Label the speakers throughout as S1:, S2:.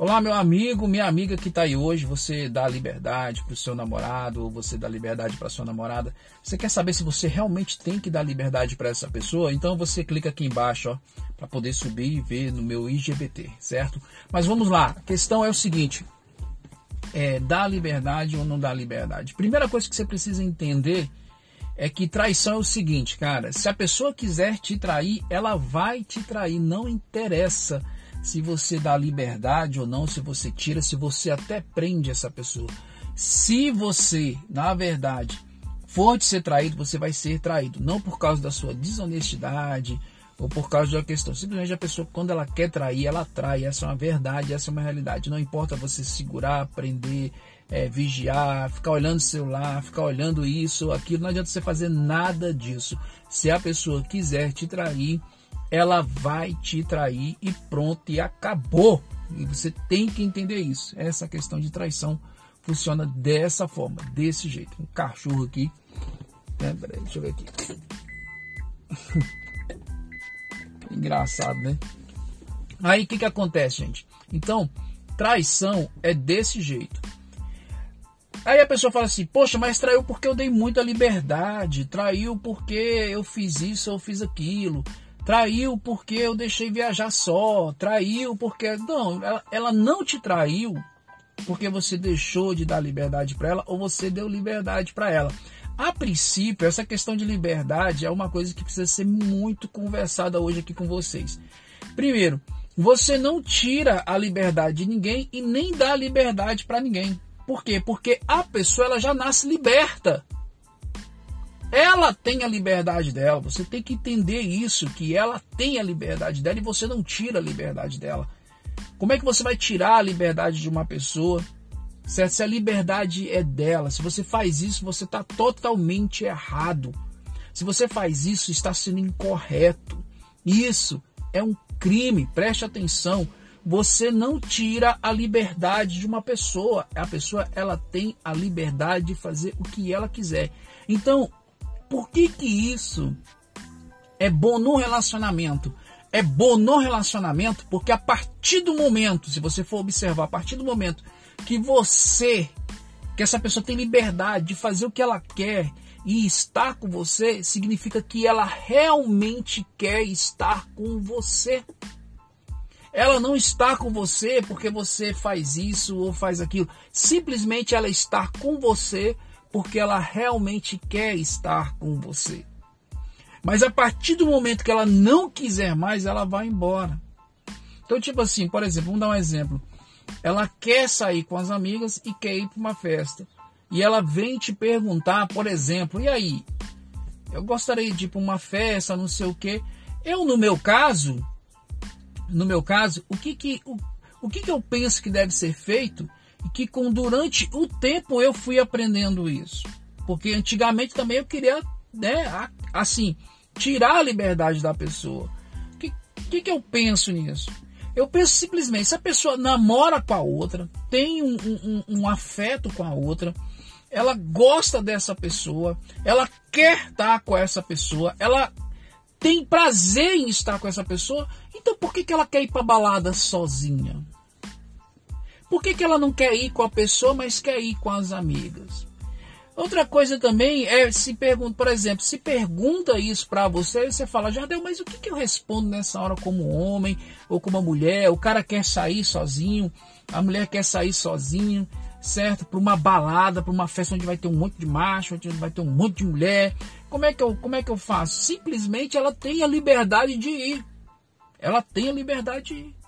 S1: Olá, meu amigo, minha amiga que está aí hoje. Você dá liberdade para o seu namorado ou você dá liberdade para sua namorada. Você quer saber se você realmente tem que dar liberdade para essa pessoa? Então você clica aqui embaixo para poder subir e ver no meu IGBT, certo? Mas vamos lá. A questão é o seguinte: é, dá liberdade ou não dá liberdade? Primeira coisa que você precisa entender é que traição é o seguinte, cara. Se a pessoa quiser te trair, ela vai te trair. Não interessa se você dá liberdade ou não, se você tira, se você até prende essa pessoa. Se você, na verdade, for de ser traído, você vai ser traído. Não por causa da sua desonestidade ou por causa de uma questão. Simplesmente a pessoa, quando ela quer trair, ela trai. Essa é uma verdade, essa é uma realidade. Não importa você segurar, prender, é, vigiar, ficar olhando o celular, ficar olhando isso, aquilo. Não adianta você fazer nada disso. Se a pessoa quiser te trair, ela vai te trair e pronto, e acabou. E você tem que entender isso. Essa questão de traição funciona dessa forma, desse jeito. Um cachorro aqui. É, peraí, deixa eu ver aqui. Engraçado, né? Aí o que, que acontece, gente? Então, traição é desse jeito. Aí a pessoa fala assim: Poxa, mas traiu porque eu dei muita liberdade, traiu porque eu fiz isso, eu fiz aquilo. Traiu porque eu deixei viajar só. Traiu porque. Não, ela, ela não te traiu porque você deixou de dar liberdade para ela ou você deu liberdade para ela. A princípio, essa questão de liberdade é uma coisa que precisa ser muito conversada hoje aqui com vocês. Primeiro, você não tira a liberdade de ninguém e nem dá liberdade para ninguém. Por quê? Porque a pessoa ela já nasce liberta. Ela tem a liberdade dela. Você tem que entender isso, que ela tem a liberdade dela e você não tira a liberdade dela. Como é que você vai tirar a liberdade de uma pessoa? Certo? Se a liberdade é dela, se você faz isso, você está totalmente errado. Se você faz isso, está sendo incorreto. Isso é um crime. Preste atenção. Você não tira a liberdade de uma pessoa. A pessoa ela tem a liberdade de fazer o que ela quiser. Então, por que que isso é bom no relacionamento? É bom no relacionamento porque a partir do momento, se você for observar, a partir do momento que você, que essa pessoa tem liberdade de fazer o que ela quer e estar com você, significa que ela realmente quer estar com você. Ela não está com você porque você faz isso ou faz aquilo. Simplesmente ela está com você porque ela realmente quer estar com você. Mas a partir do momento que ela não quiser mais, ela vai embora. Então, tipo assim, por exemplo, vamos dar um exemplo. Ela quer sair com as amigas e quer ir para uma festa. E ela vem te perguntar, por exemplo, e aí? Eu gostaria de ir para uma festa, não sei o quê. Eu, no meu caso, no meu caso, o que que, o, o que, que eu penso que deve ser feito e que com durante o tempo eu fui aprendendo isso. Porque antigamente também eu queria, né, assim, tirar a liberdade da pessoa. O que, que, que eu penso nisso? Eu penso simplesmente, se a pessoa namora com a outra, tem um, um, um afeto com a outra, ela gosta dessa pessoa, ela quer estar com essa pessoa, ela tem prazer em estar com essa pessoa, então por que, que ela quer ir para balada sozinha? Por que, que ela não quer ir com a pessoa, mas quer ir com as amigas? Outra coisa também é se pergunta, por exemplo, se pergunta isso para você, você fala, Jardel, mas o que, que eu respondo nessa hora como homem ou como mulher? O cara quer sair sozinho, a mulher quer sair sozinho, certo? Para uma balada, para uma festa onde vai ter um monte de macho, onde vai ter um monte de mulher. Como é que eu, como é que eu faço? Simplesmente ela tem a liberdade de ir. Ela tem a liberdade de ir.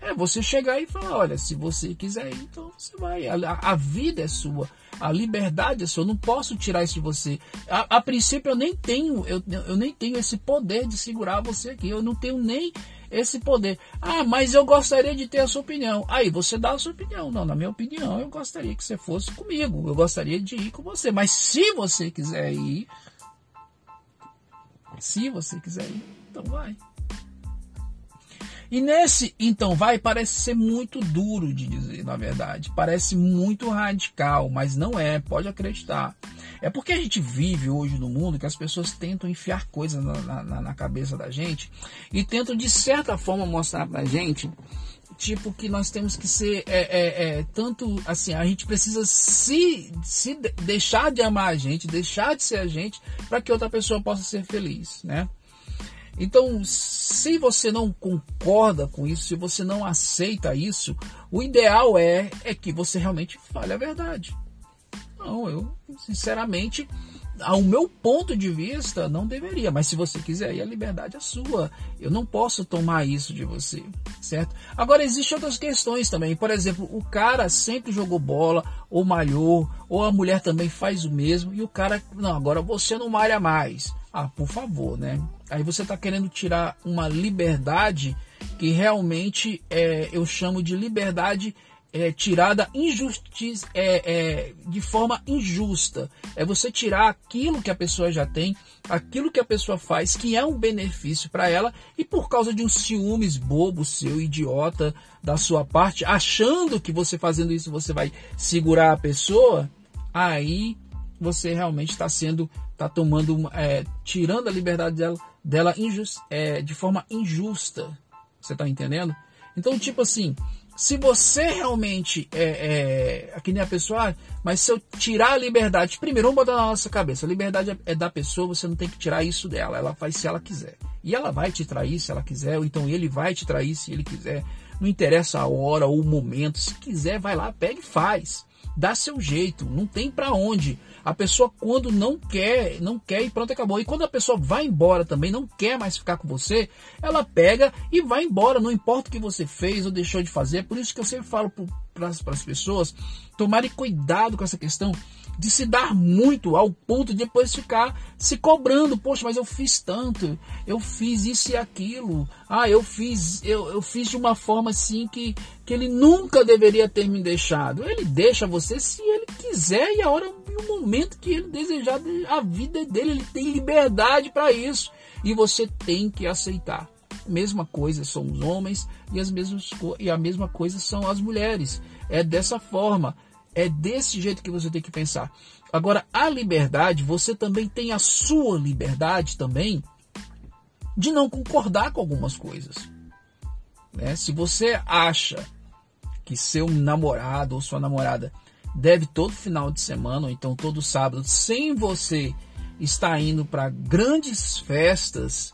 S1: É você chegar e falar: olha, se você quiser ir, então você vai. A, a vida é sua, a liberdade é sua. Eu não posso tirar isso de você. A, a princípio, eu nem tenho, eu, eu nem tenho esse poder de segurar você aqui. Eu não tenho nem esse poder. Ah, mas eu gostaria de ter a sua opinião. Aí você dá a sua opinião. Não, na minha opinião, eu gostaria que você fosse comigo. Eu gostaria de ir com você. Mas se você quiser ir, se você quiser ir, então vai. E nesse então vai parece ser muito duro de dizer, na verdade. Parece muito radical, mas não é, pode acreditar. É porque a gente vive hoje no mundo que as pessoas tentam enfiar coisas na, na, na cabeça da gente e tentam de certa forma mostrar pra gente tipo que nós temos que ser é, é, é, tanto assim a gente precisa se, se deixar de amar a gente deixar de ser a gente para que outra pessoa possa ser feliz né então se você não concorda com isso se você não aceita isso o ideal é é que você realmente fale a verdade não eu sinceramente ao meu ponto de vista, não deveria. Mas se você quiser, aí a liberdade é sua. Eu não posso tomar isso de você, certo? Agora, existem outras questões também. Por exemplo, o cara sempre jogou bola, ou malhou, ou a mulher também faz o mesmo, e o cara, não, agora você não malha mais. Ah, por favor, né? Aí você está querendo tirar uma liberdade que realmente é, eu chamo de liberdade é, tirada injustiça, é, é, de forma injusta. É você tirar aquilo que a pessoa já tem, aquilo que a pessoa faz, que é um benefício para ela, e por causa de um ciúmes bobo seu, idiota, da sua parte, achando que você fazendo isso você vai segurar a pessoa, aí você realmente está sendo, está tomando, é, tirando a liberdade dela, dela injust, é, de forma injusta. Você está entendendo? Então, tipo assim, se você realmente é, é aqui nem a pessoa, ah, mas se eu tirar a liberdade, primeiro vamos botar na nossa cabeça, a liberdade é, é da pessoa, você não tem que tirar isso dela, ela faz se ela quiser. E ela vai te trair se ela quiser, ou então ele vai te trair se ele quiser. Não interessa a hora ou o momento, se quiser, vai lá, pega e faz. Dá seu jeito, não tem para onde. A pessoa quando não quer, não quer e pronto, acabou. E quando a pessoa vai embora também, não quer mais ficar com você, ela pega e vai embora, não importa o que você fez ou deixou de fazer. É por isso que eu sempre falo para as pessoas tomarem cuidado com essa questão de se dar muito ao ponto de depois ficar se cobrando, poxa, mas eu fiz tanto, eu fiz isso e aquilo, ah, eu fiz, eu, eu fiz de uma forma assim que, que ele nunca deveria ter me deixado. Ele deixa você se ele quiser e a hora e o momento que ele desejar a vida dele, ele tem liberdade para isso e você tem que aceitar. Mesma coisa são os homens e as mesmas e a mesma coisa são as mulheres. É dessa forma. É desse jeito que você tem que pensar. Agora, a liberdade, você também tem a sua liberdade também de não concordar com algumas coisas. Né? Se você acha que seu namorado ou sua namorada deve todo final de semana, ou então todo sábado, sem você estar indo para grandes festas,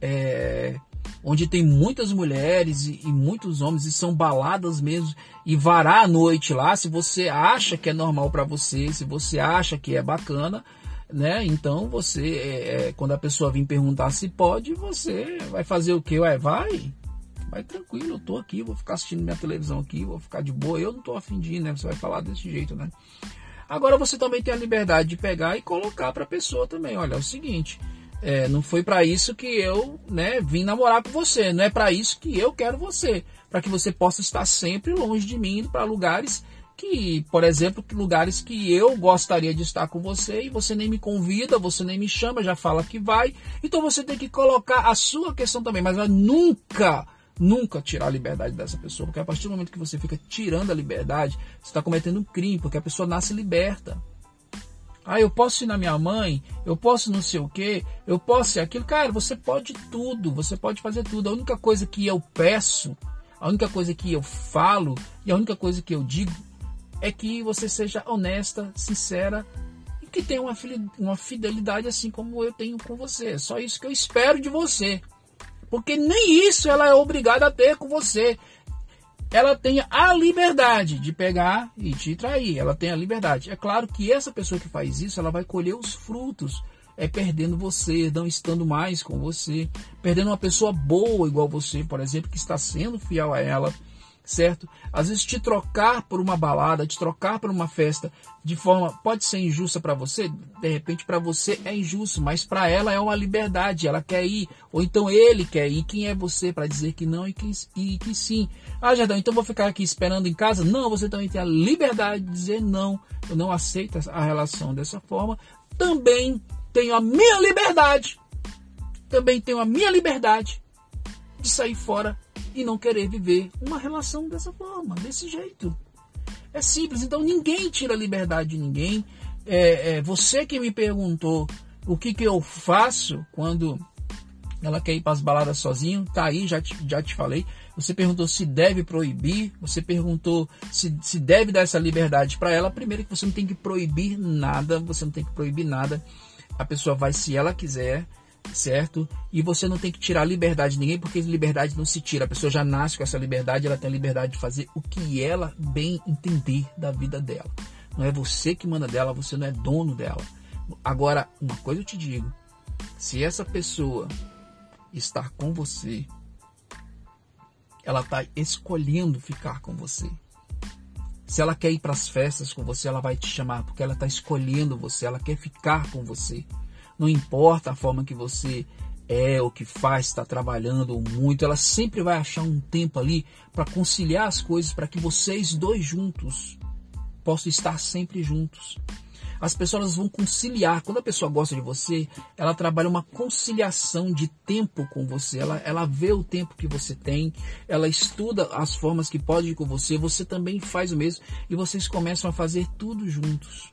S1: é, onde tem muitas mulheres e, e, muitos homens e são baladas mesmo e varar a noite lá, se você acha que é normal para você, se você acha que é bacana, né? Então você, é, é, quando a pessoa vir perguntar se pode, você vai fazer o que? Ué, vai, vai tranquilo, eu tô aqui, vou ficar assistindo minha televisão aqui, vou ficar de boa, eu não tô ir, né? Você vai falar desse jeito, né? Agora você também tem a liberdade de pegar e colocar para a pessoa também, olha, é o seguinte, é, não foi para isso que eu né, vim namorar com você. Não é para isso que eu quero você. Para que você possa estar sempre longe de mim, indo para lugares que, por exemplo, lugares que eu gostaria de estar com você e você nem me convida, você nem me chama, já fala que vai. Então você tem que colocar a sua questão também, mas nunca, nunca tirar a liberdade dessa pessoa, porque a partir do momento que você fica tirando a liberdade, você está cometendo um crime, porque a pessoa nasce liberta. Ah, eu posso ir na minha mãe, eu posso não sei o que, eu posso ser aquilo. Cara, você pode tudo, você pode fazer tudo. A única coisa que eu peço, a única coisa que eu falo e a única coisa que eu digo é que você seja honesta, sincera e que tenha uma, uma fidelidade assim como eu tenho com você. É só isso que eu espero de você. Porque nem isso ela é obrigada a ter com você ela tenha a liberdade de pegar e te trair. Ela tem a liberdade. É claro que essa pessoa que faz isso, ela vai colher os frutos. É perdendo você, não estando mais com você, perdendo uma pessoa boa igual você, por exemplo, que está sendo fiel a ela certo? Às vezes te trocar por uma balada, te trocar por uma festa de forma pode ser injusta para você, de repente para você é injusto, mas para ela é uma liberdade, ela quer ir, ou então ele quer ir. Quem é você para dizer que não e que, e que sim? Ah, Jardão, então vou ficar aqui esperando em casa? Não, você também tem a liberdade de dizer não. Eu não aceito a relação dessa forma. Também tenho a minha liberdade. Também tenho a minha liberdade de sair fora e não querer viver uma relação dessa forma, desse jeito. É simples, então ninguém tira a liberdade de ninguém. É, é, você que me perguntou o que, que eu faço quando ela quer ir para as baladas sozinho, tá aí, já te, já te falei. Você perguntou se deve proibir, você perguntou se, se deve dar essa liberdade para ela. Primeiro que você não tem que proibir nada, você não tem que proibir nada. A pessoa vai se ela quiser, certo? E você não tem que tirar liberdade de ninguém, porque liberdade não se tira. A pessoa já nasce com essa liberdade, ela tem a liberdade de fazer o que ela bem entender da vida dela. Não é você que manda dela, você não é dono dela. Agora, uma coisa eu te digo: se essa pessoa estar com você, ela está escolhendo ficar com você. Se ela quer ir para as festas com você, ela vai te chamar porque ela está escolhendo você, ela quer ficar com você. Não importa a forma que você é, o que faz, está trabalhando muito, ela sempre vai achar um tempo ali para conciliar as coisas para que vocês dois juntos possam estar sempre juntos as pessoas vão conciliar. Quando a pessoa gosta de você, ela trabalha uma conciliação de tempo com você. Ela, ela vê o tempo que você tem, ela estuda as formas que pode ir com você, você também faz o mesmo e vocês começam a fazer tudo juntos.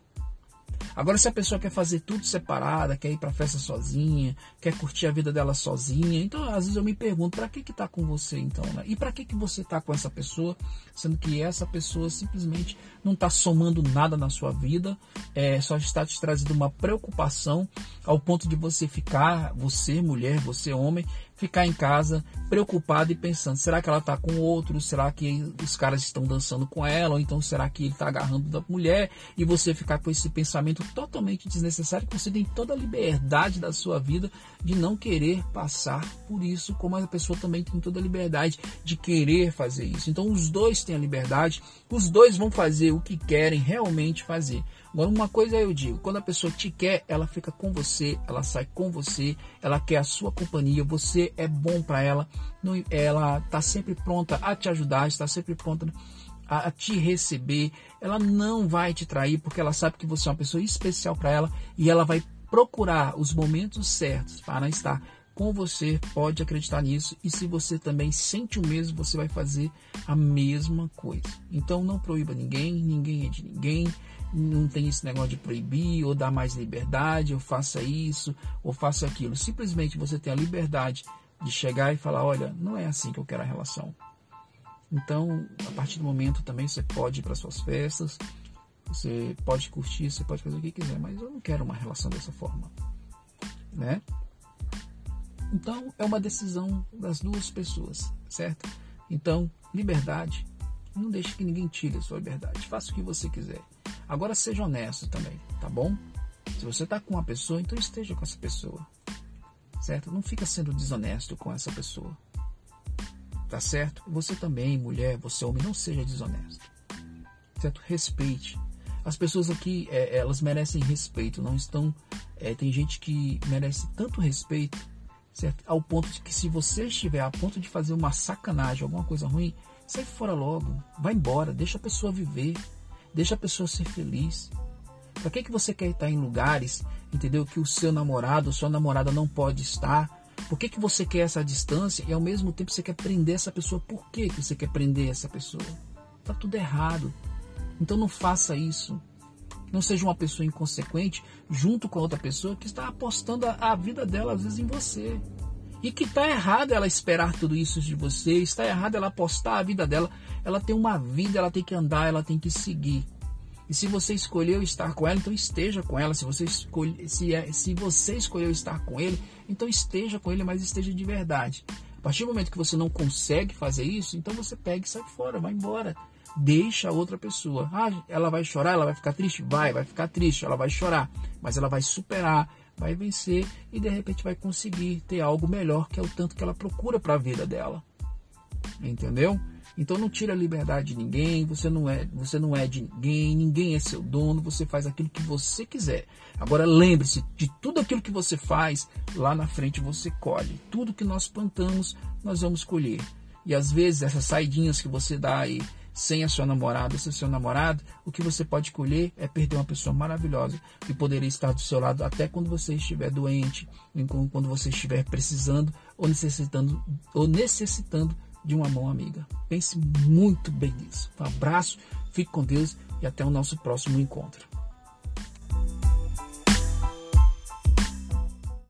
S1: Agora, se a pessoa quer fazer tudo separada, quer ir para festa sozinha, quer curtir a vida dela sozinha, então às vezes eu me pergunto para que que tá com você então, né? E para que que você tá com essa pessoa, sendo que essa pessoa simplesmente não está somando nada na sua vida, é, só está te trazendo uma preocupação ao ponto de você ficar, você mulher, você homem, ficar em casa preocupado e pensando: será que ela está com outro? Será que os caras estão dançando com ela? Ou então será que ele está agarrando da mulher? E você ficar com esse pensamento totalmente desnecessário, que você tem toda a liberdade da sua vida de não querer passar por isso, como a pessoa também tem toda a liberdade de querer fazer isso. Então os dois têm a liberdade, os dois vão fazer o que querem realmente fazer. Agora, uma coisa eu digo: quando a pessoa te quer, ela fica com você, ela sai com você, ela quer a sua companhia, você é bom para ela, ela está sempre pronta a te ajudar, está sempre pronta a te receber. Ela não vai te trair porque ela sabe que você é uma pessoa especial para ela e ela vai procurar os momentos certos para estar com você, pode acreditar nisso. E se você também sente o mesmo, você vai fazer a mesma coisa. Então não proíba ninguém, ninguém é de ninguém não tem esse negócio de proibir ou dar mais liberdade, ou faça isso, ou faça aquilo. Simplesmente você tem a liberdade de chegar e falar: olha, não é assim que eu quero a relação. Então, a partir do momento também você pode ir para suas festas, você pode curtir, você pode fazer o que quiser, mas eu não quero uma relação dessa forma, né? Então, é uma decisão das duas pessoas, certo? Então, liberdade, não deixe que ninguém tire a sua liberdade. Faça o que você quiser. Agora seja honesto também, tá bom? Se você está com uma pessoa, então esteja com essa pessoa. Certo? Não fica sendo desonesto com essa pessoa. Tá certo? Você também, mulher, você homem, não seja desonesto. Certo? Respeite. As pessoas aqui, é, elas merecem respeito, não estão. É, tem gente que merece tanto respeito, certo? Ao ponto de que se você estiver a ponto de fazer uma sacanagem, alguma coisa ruim, sai fora logo, vai embora, deixa a pessoa viver. Deixa a pessoa ser feliz. Para que, que você quer estar em lugares, entendeu? Que o seu namorado, sua namorada não pode estar. Por que, que você quer essa distância e ao mesmo tempo você quer prender essa pessoa? Por que, que você quer prender essa pessoa? Tá tudo errado. Então não faça isso. Não seja uma pessoa inconsequente junto com a outra pessoa que está apostando a, a vida dela às vezes em você. E que está errado ela esperar tudo isso de você, está errado ela apostar a vida dela. Ela tem uma vida, ela tem que andar, ela tem que seguir. E se você escolheu estar com ela, então esteja com ela. Se você, escolhe, se, é, se você escolheu estar com ele, então esteja com ele, mas esteja de verdade. A partir do momento que você não consegue fazer isso, então você pega e sai fora, vai embora. Deixa a outra pessoa. Ah, ela vai chorar, ela vai ficar triste? Vai, vai ficar triste, ela vai chorar. Mas ela vai superar, vai vencer e de repente vai conseguir ter algo melhor que é o tanto que ela procura para a vida dela. Entendeu? Então não tira a liberdade de ninguém, você não é, você não é de ninguém, ninguém é seu dono, você faz aquilo que você quiser. Agora lembre-se de tudo aquilo que você faz, lá na frente você colhe. Tudo que nós plantamos, nós vamos colher. E às vezes essas saidinhas que você dá aí sem a sua namorada, sem seu namorado, o que você pode colher é perder uma pessoa maravilhosa que poderia estar do seu lado até quando você estiver doente, quando você estiver precisando ou necessitando, ou necessitando de uma mão amiga. Pense muito bem nisso. Um abraço, fique com Deus e até o nosso próximo encontro.